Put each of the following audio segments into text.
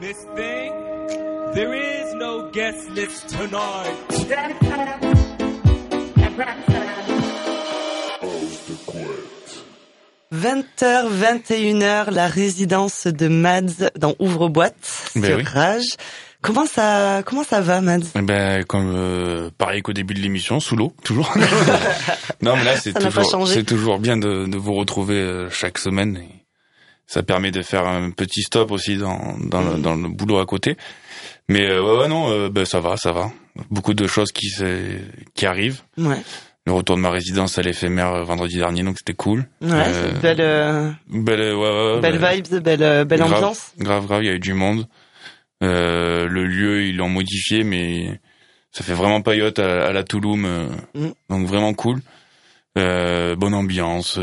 Miss Thing, there is no guest list tonight. 20h, 21h, la résidence de Mads dans Ouvre-boîte Ben sur oui. Rage. Comment ça, comment ça va, Mads? Eh Ben, comme euh, pareil qu'au début de l'émission, sous l'eau, toujours. non, mais là, c'est toujours, c'est toujours bien de, de vous retrouver euh, chaque semaine. Et ça permet de faire un petit stop aussi dans, dans, le, dans le boulot à côté. Mais euh, ouais, ouais, non, euh, ben ça va, ça va. Beaucoup de choses qui qui arrivent. Ouais, Le retour de ma résidence à l'éphémère euh, vendredi dernier, donc c'était cool. ouais, Euh, belle, euh, Belle, ouais, belle ben, vibes, belle, euh, belle grave, ambiance. Grave, grave, il y a eu du monde. Euh, le lieu, ils l'ont modifié, mais ça fait vraiment paillote à, à la Touloum. euh, Mm. Donc vraiment cool. Euh, bonne ambiance,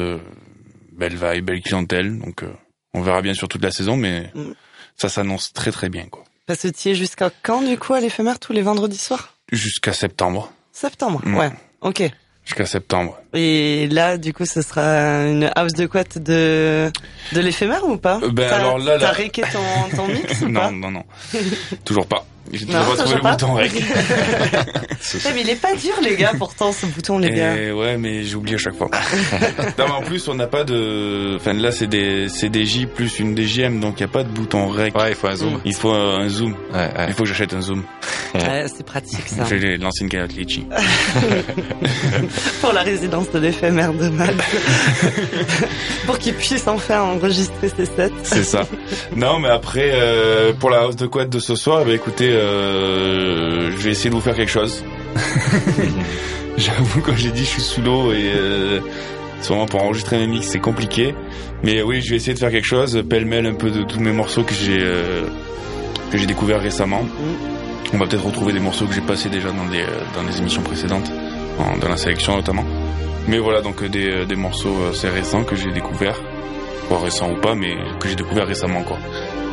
belle vibe, belle clientèle. Donc euh, on verra bien sur toute la saison, mais Mm. ça s'annonce très très bien. quoi. Parce que tu es jusqu'à quand, du coup, à l'éphémère, tous les vendredis soirs? Jusqu'à septembre. Septembre. Mm. Ouais. Ok. Jusqu'à septembre. Et là, du coup, ce sera une house de quat de, de l'éphémère ou pas? Euh, ben T'as- alors là, T'as là- réqué ton, ton mix ou pas? non, non, non. toujours pas. J'ai toujours pas trouvé le pas bouton rec. Ouais, mais il est pas dur, les gars, pourtant, ce bouton, les gars. Et ouais, mais j'oublie à chaque fois. non, mais en plus, on n'a pas de. Enfin, là, c'est des, c'est des J plus une DJM, donc il n'y a pas de bouton rec. Ouais, il faut un zoom. Il faut un, zoom. Ouais, ouais. Il faut que j'achète un zoom. Ouais, c'est pratique, ça. J'ai l'ancienne cagnotte Litchi. Pour la résidence de l'éphémère de Max. Pour qu'il puisse enfin enregistrer ses sets. C'est ça. non, mais après, euh, pour la house de quad de ce soir, bah écoutez, euh, je vais essayer de vous faire quelque chose. J'avoue, quand j'ai dit je suis sous l'eau et euh, sûrement pour enregistrer mes mix, c'est compliqué. Mais oui, je vais essayer de faire quelque chose, pêle-mêle un peu de tous mes morceaux que j'ai euh, que j'ai découvert récemment. On va peut-être retrouver des morceaux que j'ai passés déjà dans des euh, dans des émissions précédentes, en- dans la sélection notamment. Mais voilà, donc des, des morceaux assez récents que j'ai découverts, pas récents ou pas, mais que j'ai découvert récemment quoi.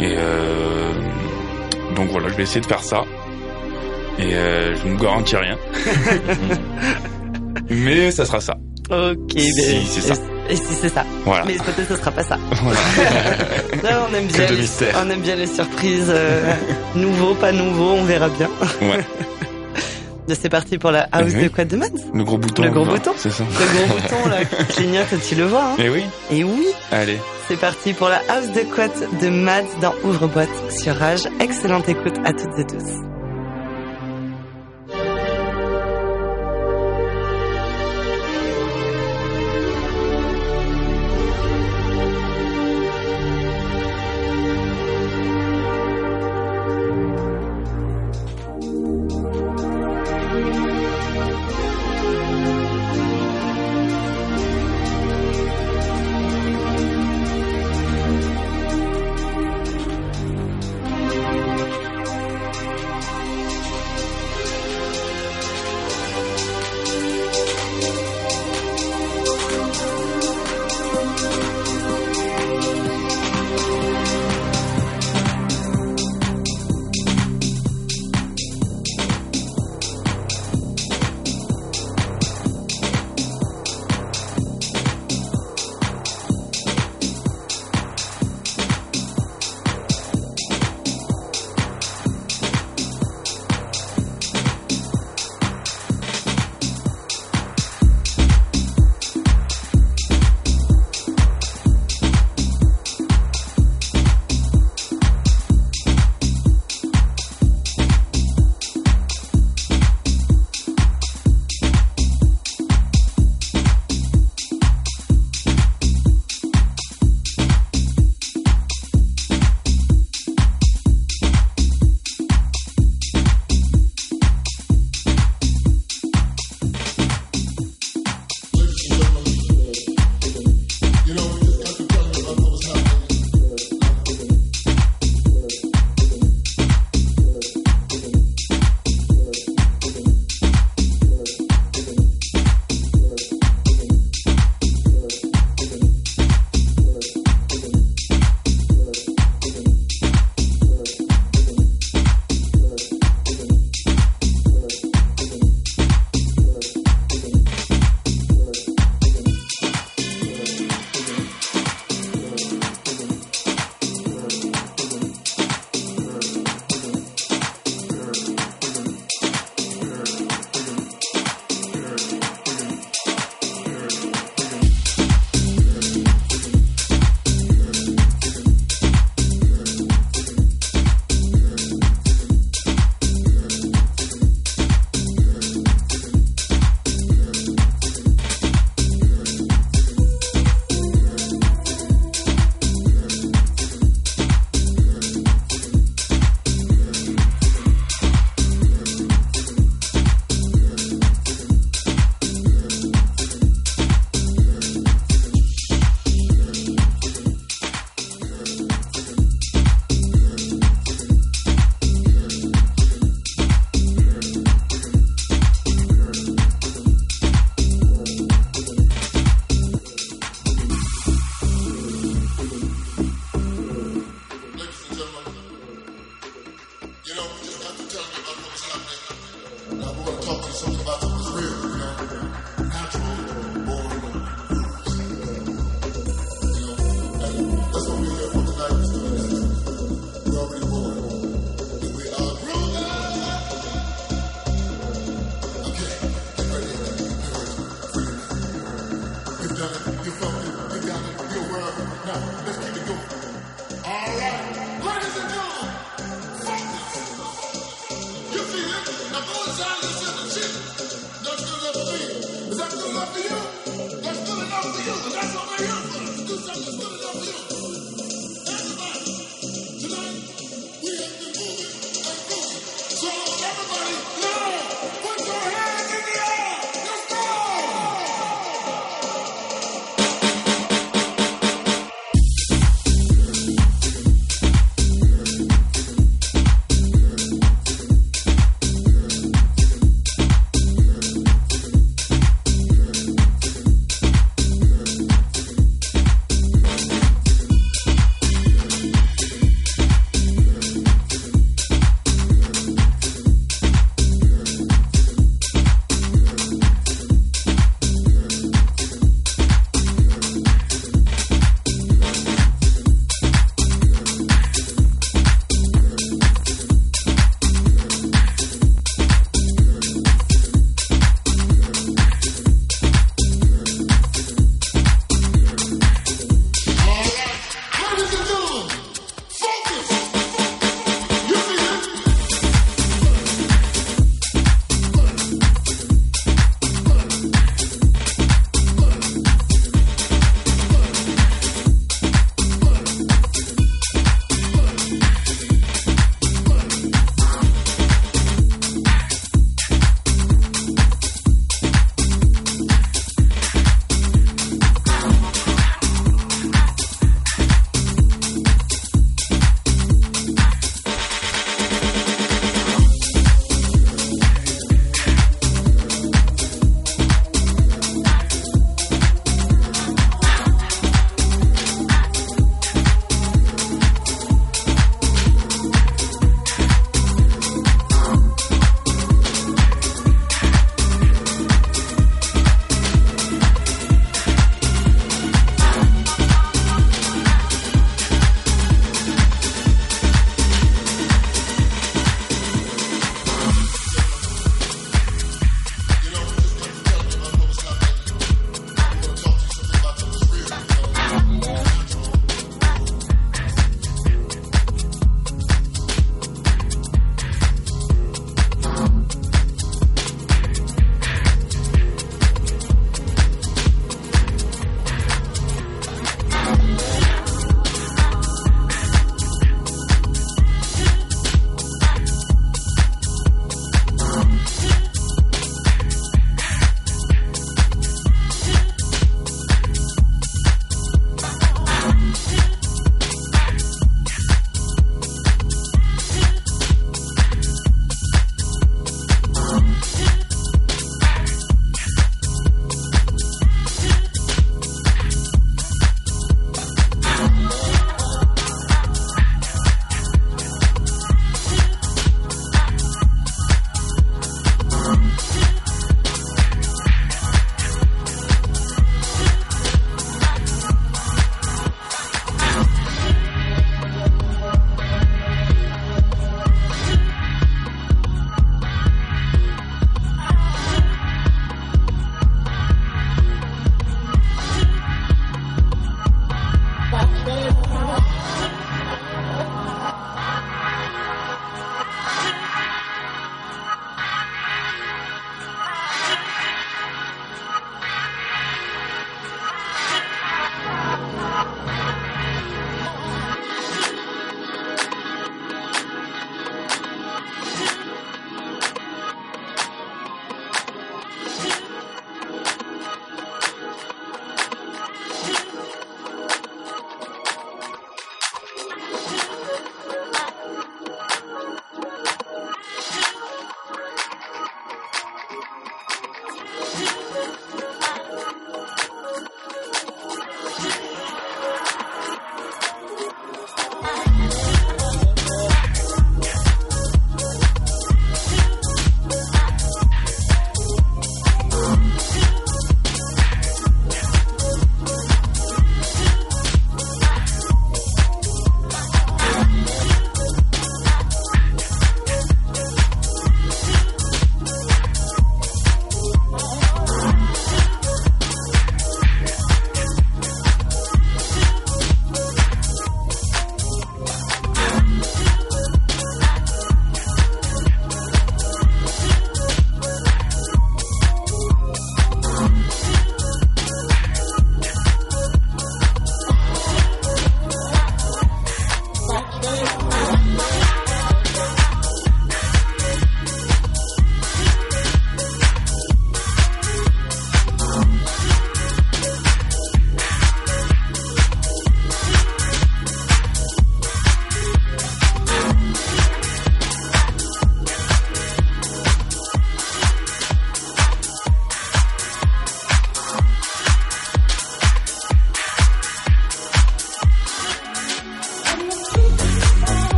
Et euh, donc voilà, je vais essayer de faire ça. Et euh, je ne vous garantis rien. mais ça sera ça. Ok, Si, mais- c'est ça. Et, si c'est ça. Voilà. Mais peut-être ce sera pas ça. Voilà. Non, on aime bien, Que de les, mystère. on aime bien les surprises. euh, nouveau, pas nouveau, on verra bien. Ouais. C'est parti pour la house Eh oui. de Quad de Mads. Le gros bouton. Le gros bouton. C'est ça. Le gros bouton là qui clignote, tu le vois. Hein. Et oui. Et oui, Allez. c'est parti pour la house de Quad de Mads dans Ouvre-boîte sur Rage. Excellente écoute à toutes et tous.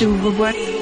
Silverware.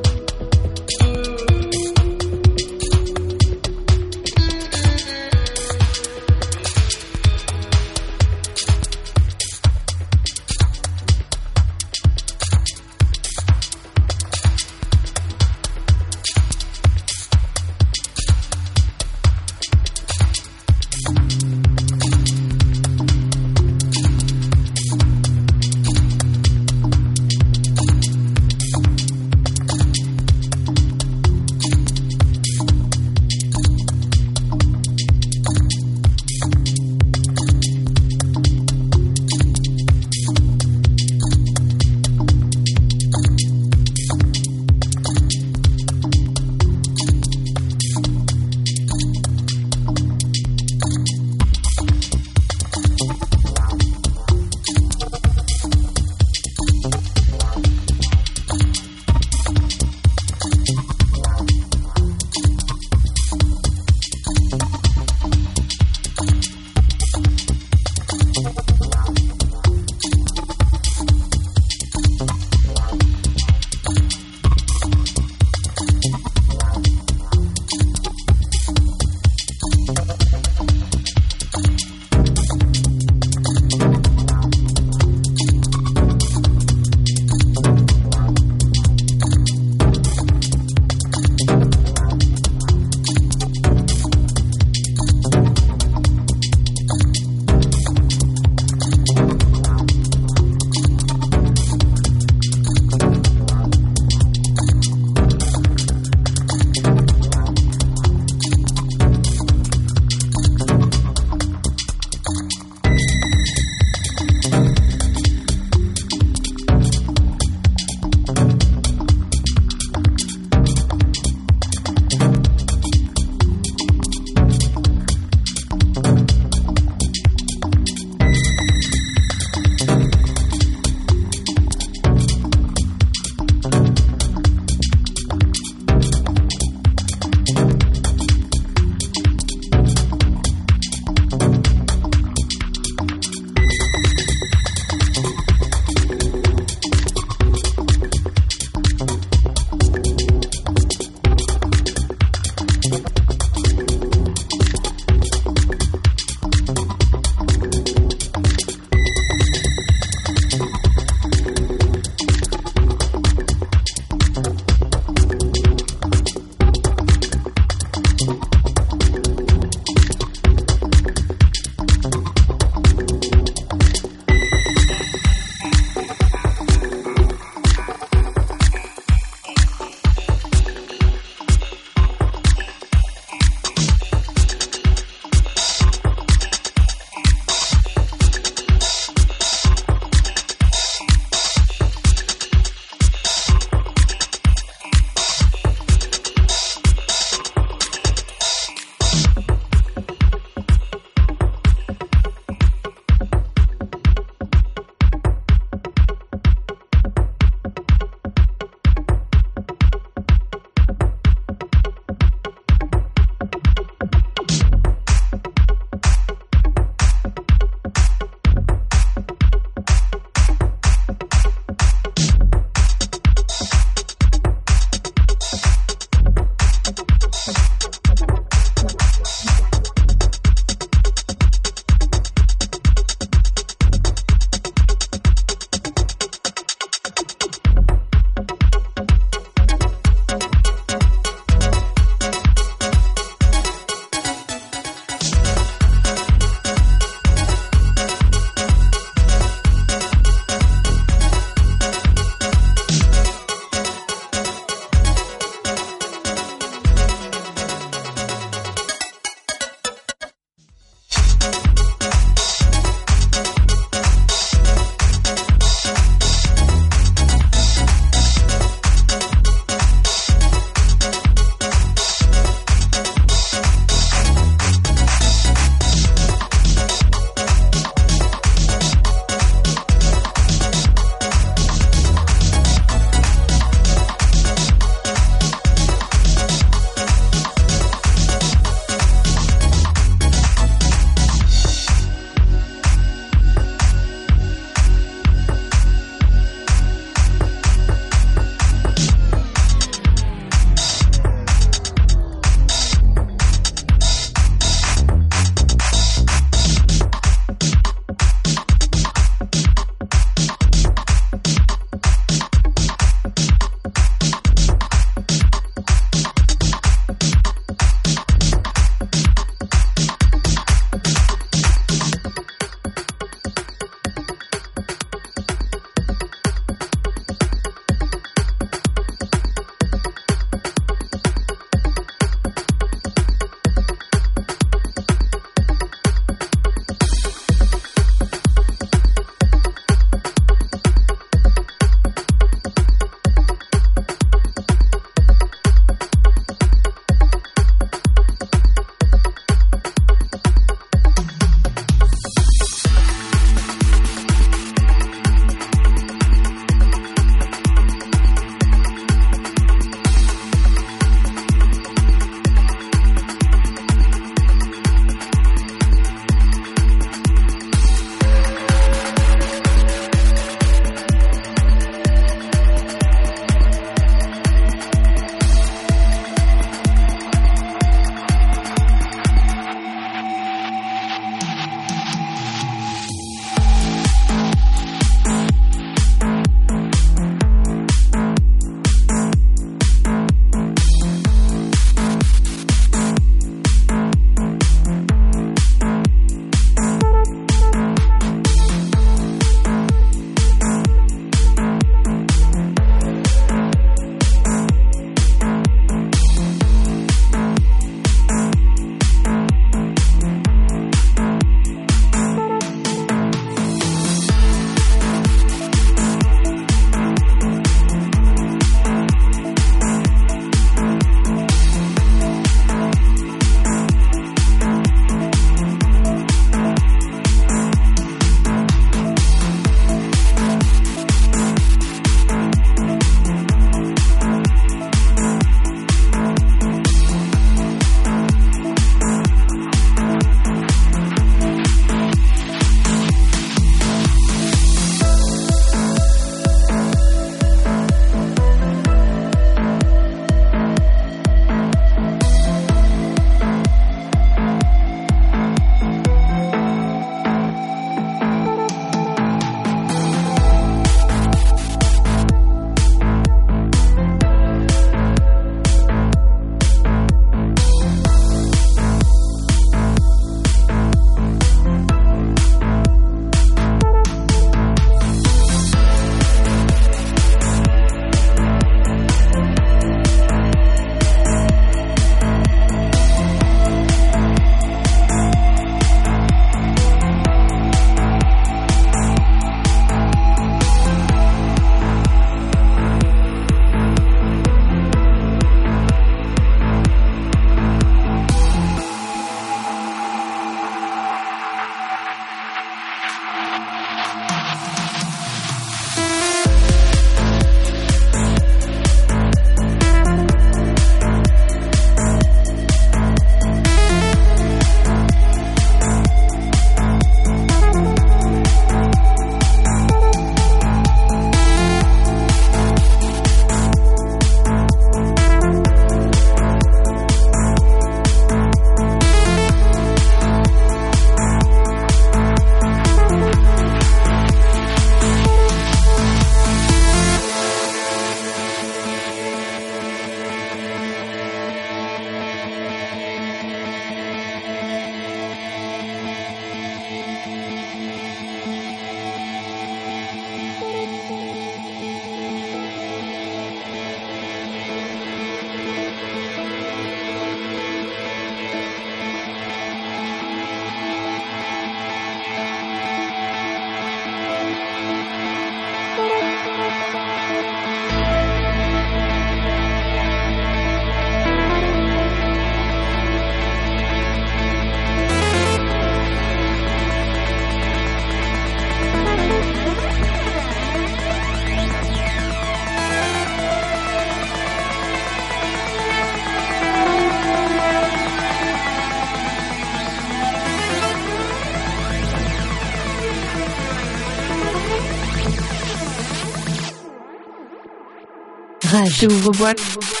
Ouvre-boîte. Rage, ouvre-boîte.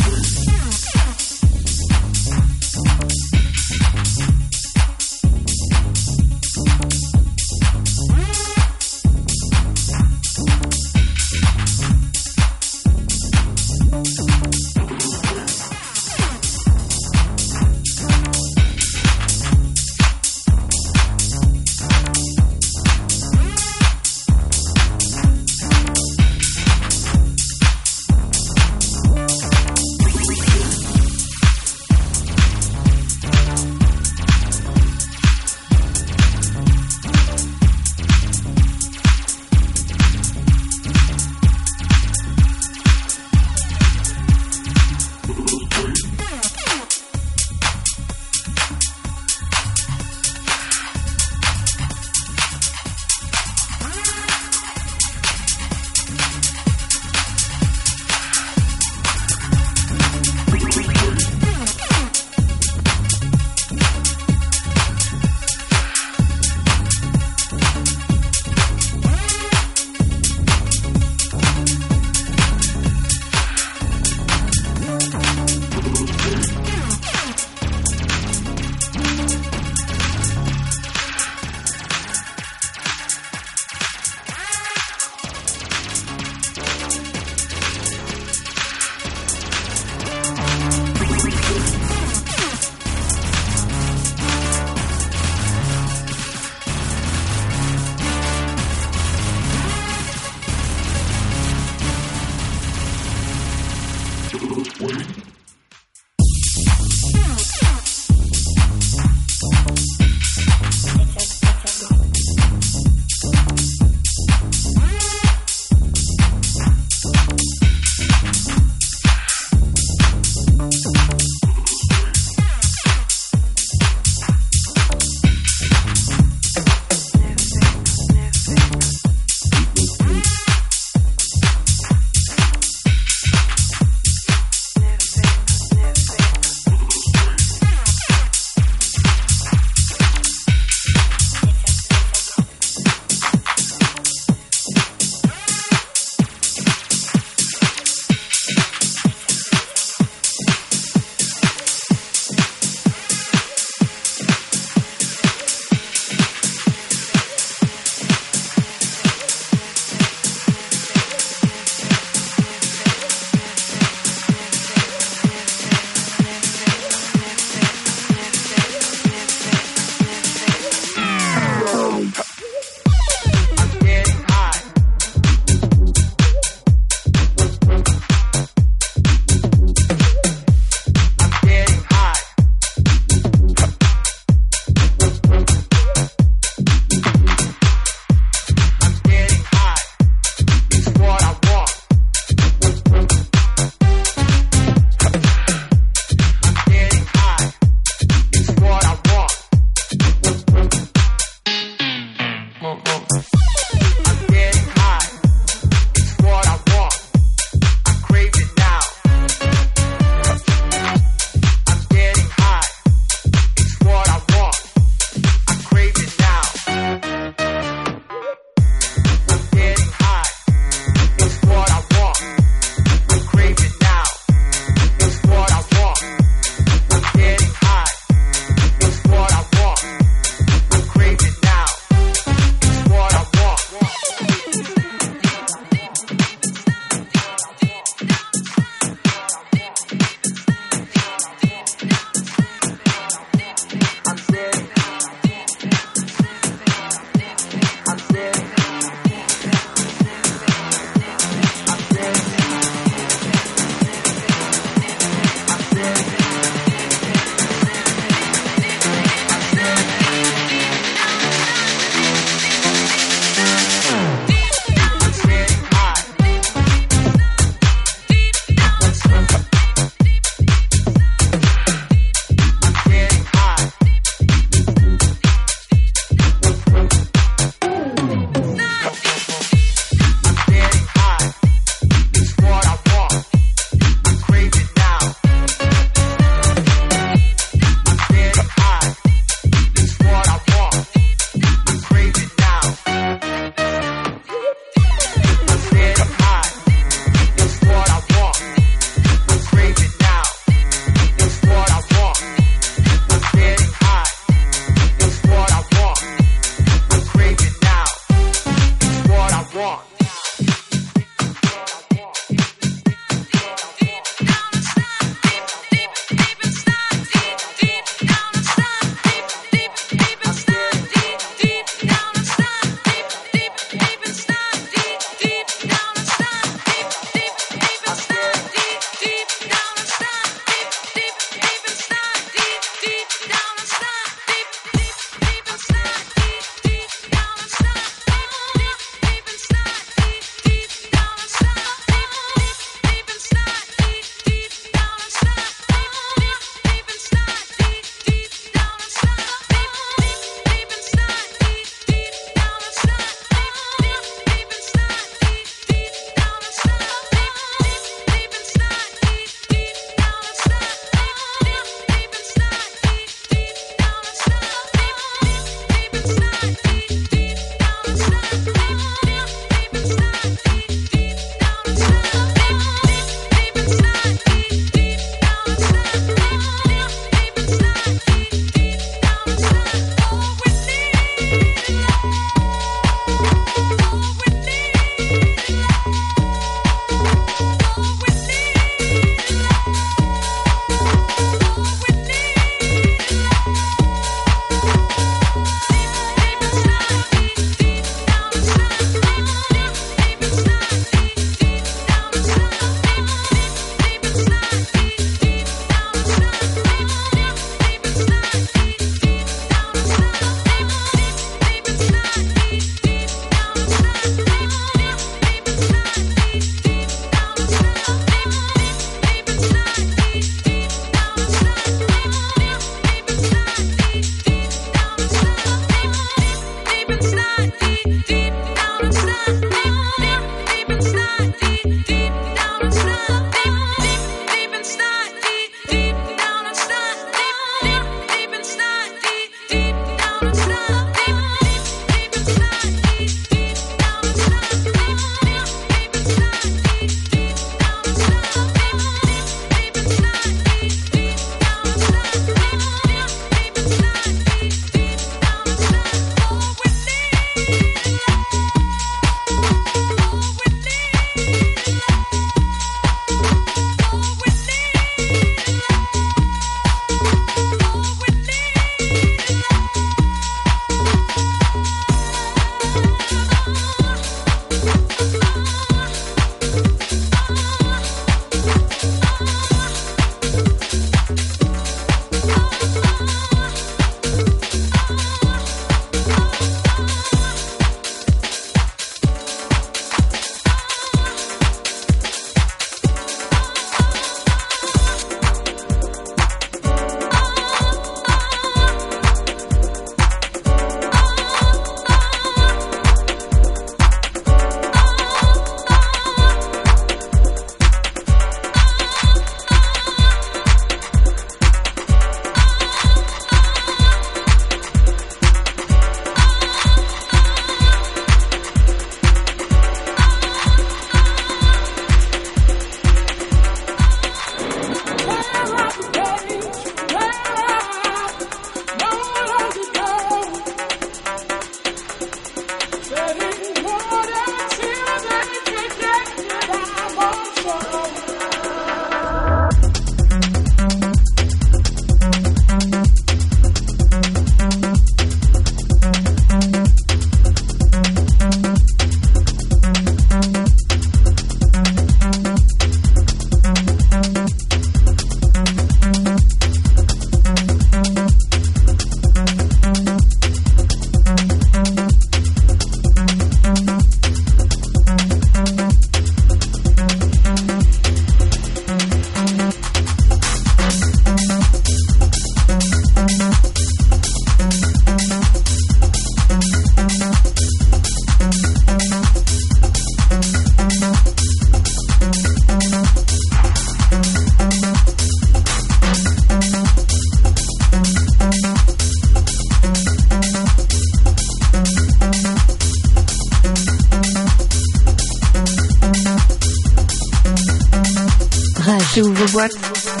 Rage. J'ouvre boîte.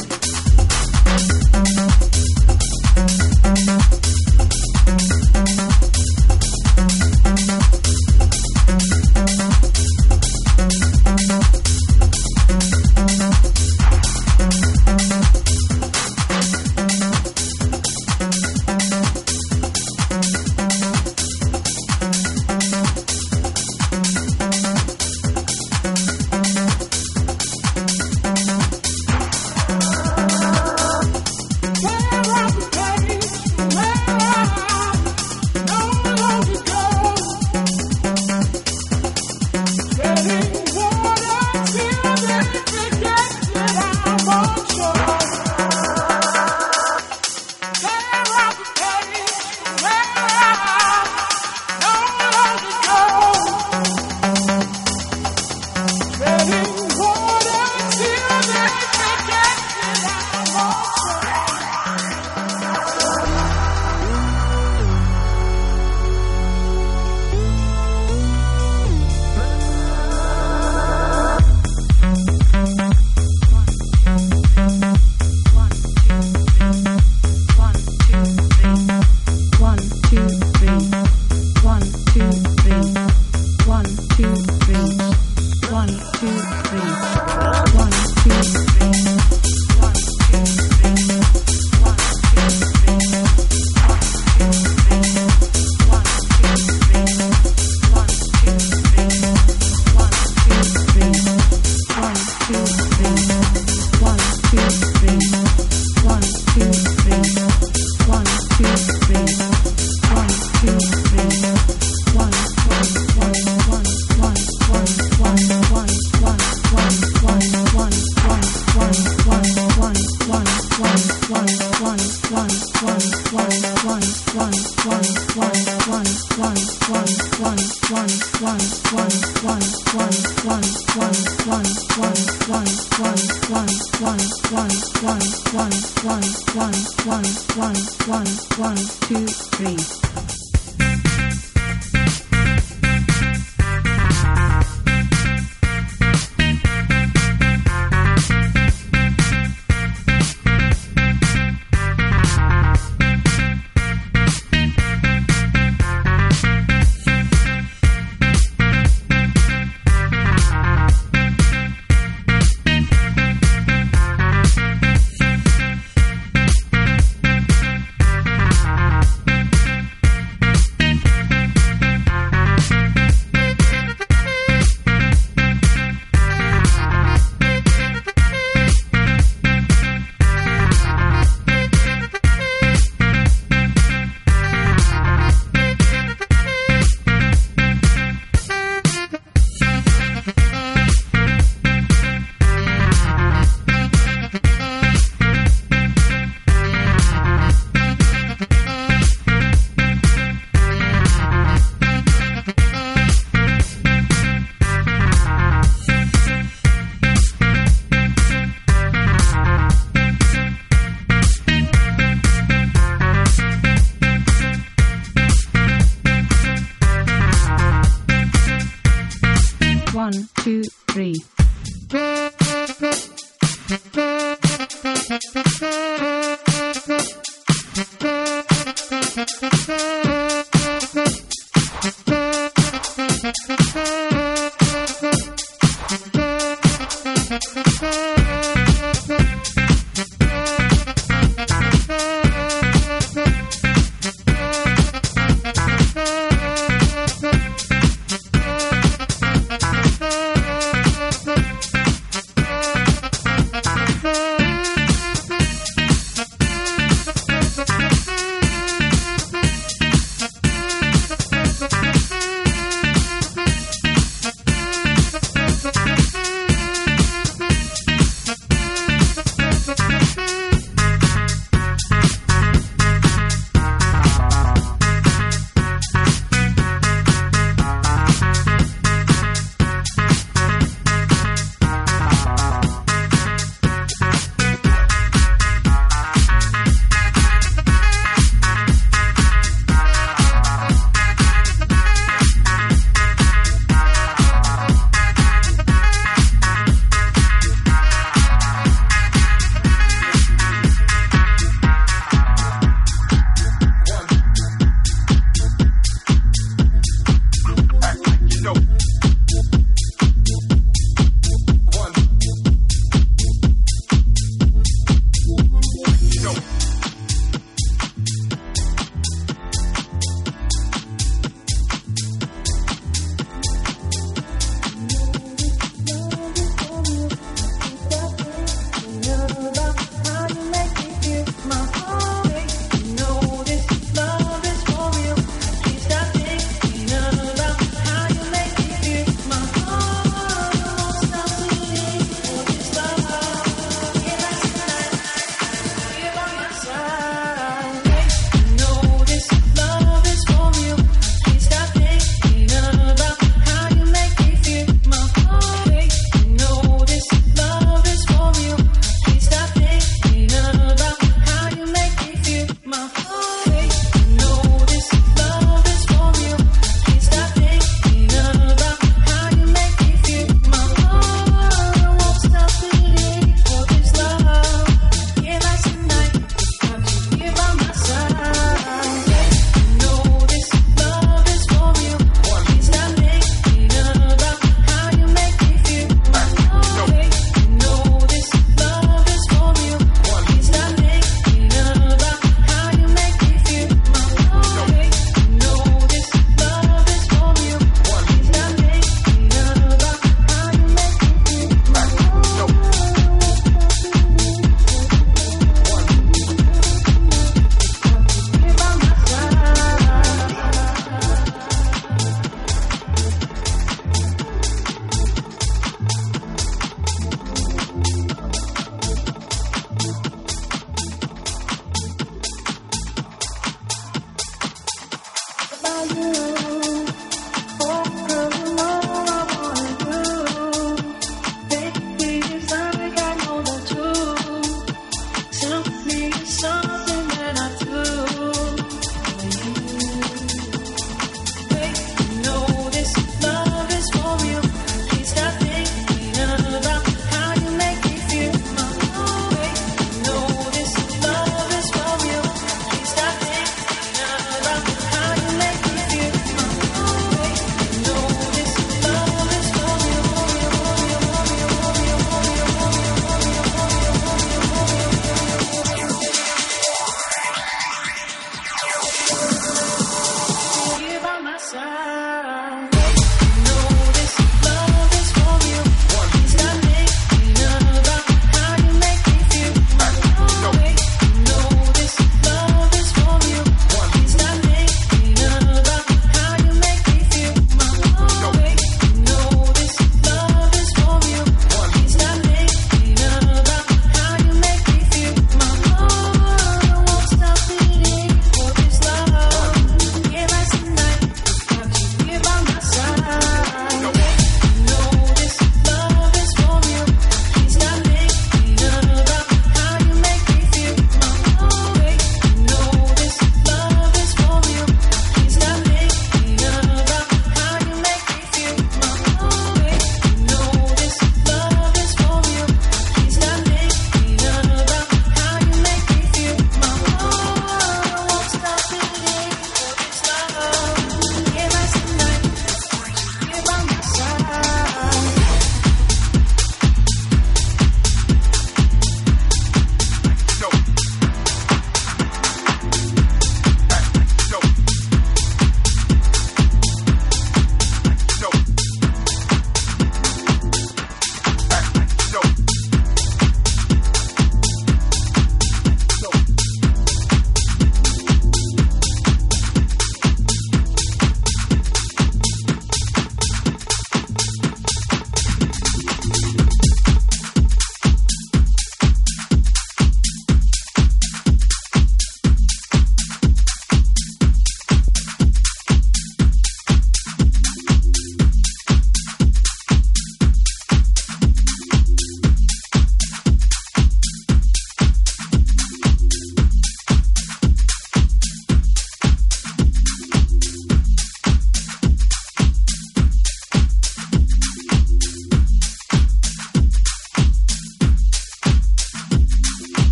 One, two, three.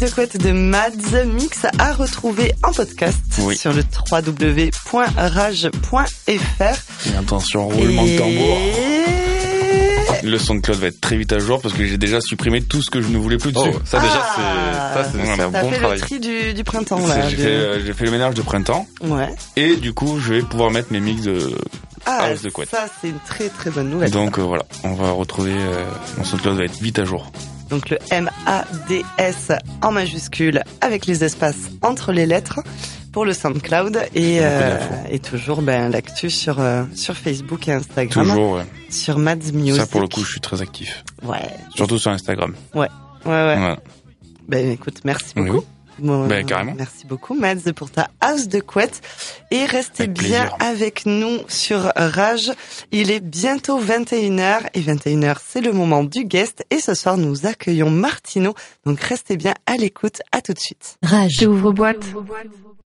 De couette de Mads Mix à retrouver en podcast Oui. sur le www.rage.fr. Et attention, roulement de tambour. Le son de Claude va être très vite à jour parce que j'ai déjà supprimé tout ce que je ne voulais plus dessus. Oh, ça déjà, Ah. c'est, ça, c'est, un bon fait travail. le tri du, du printemps là. J'ai de- fait, euh, j'ai fait le ménage de printemps Ouais. et du coup je vais pouvoir mettre mes mix de Ah, house de couette. ça c'est une très très bonne nouvelle. Donc euh, voilà, on va retrouver euh, mon Claude va être vite à jour. Donc le M-A-D-S en majuscule avec les espaces entre les lettres pour le SoundCloud et, euh, et toujours ben, l'actu sur, euh, sur Facebook et Instagram. Toujours, ouais. Sur Mads Music. ça pour le coup je suis très actif. Ouais, Surtout sur Instagram. ouais, ouais. Voilà. Ben écoute, merci beaucoup. oui. Bon, Ben, carrément. Merci beaucoup Mads pour ta house de couette et restez Avec bien plaisir. avec nous sur Rage. Il est bientôt 21h et 21h c'est le moment du guest et ce soir nous accueillons Martino. Donc restez bien à l'écoute. À tout de suite. Rage. Ouvre boîte.